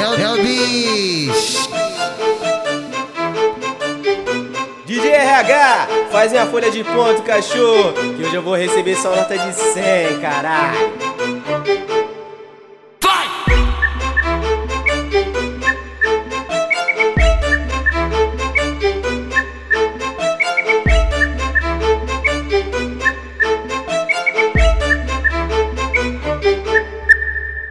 é, é o bicho. DJ RH, faz minha folha de ponto, cachorro, que hoje eu vou receber só nota de 100, caralho.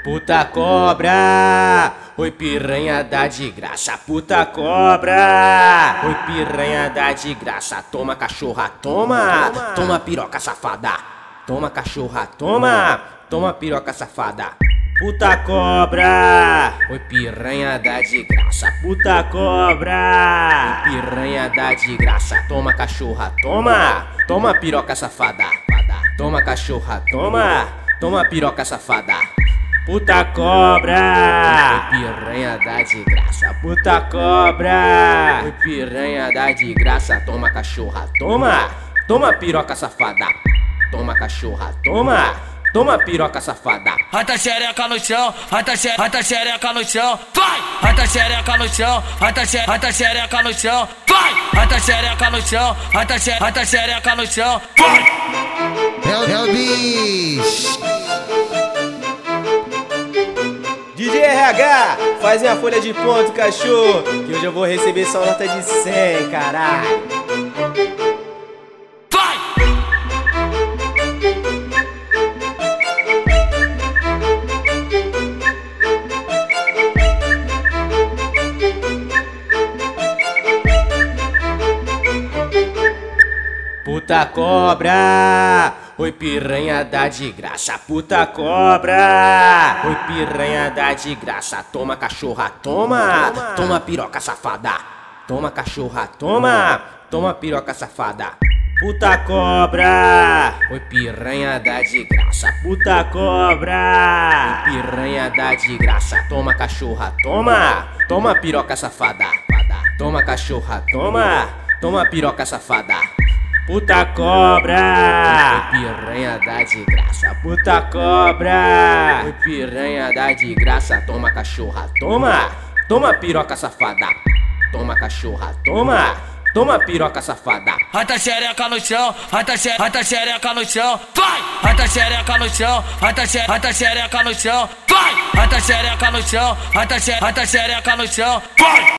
Puta cobra, oi piranha dá de graça, puta cobra, oi piranha dá de graça, toma cachorra, toma, toma piroca safada, toma cachorra, toma, toma piroca safada. Puta cobra, oi piranha dá de graça, puta cobra, oi piranha dá de graça, toma cachorra, toma, toma piroca safada, toma cachorra, toma, toma piroca safada. Puta cobra, piranha dá de graça. Puta cobra, piranha dá de graça. Toma cachorra, toma, toma piroca safada. Toma cachorra, toma, toma piroca safada. Rata xereca no chão, rata xereca, rata xereca no chão, vai! Rata xereca no chão, rata xereca, rata xereca no chão, vai! Rata xereca no chão, rata xereca, rata xereca no chão, vai! É, é o bicho. DJ RH, faz minha folha de ponto, cachorro, que hoje eu vou receber só nota de 100, caralho. Vai! Puta cobra, oi piranha dá de graça, puta cobra, oi piranha dá de graça, toma cachorra, toma, toma piroca safada, toma cachorra, toma, toma piroca safada. Puta cobra, oi piranha dá de graça, puta cobra, oi piranha dá de graça, toma cachorra, toma, toma piroca safada, toma cachorra, toma, toma piroca safada. Puta cobra, piranha dá de graça. Puta cobra, piranha dá de graça. Toma cachorra, toma, toma piroca safada. Toma cachorra, toma, toma piroca safada. Rata xereca no chão, rata xereca, rata xereca no chão, vai! Rata xereca no chão, rata xereca, rata xereca no chão, vai! Rata xereca no chão, rata xereca, rata xereca no chão, vai!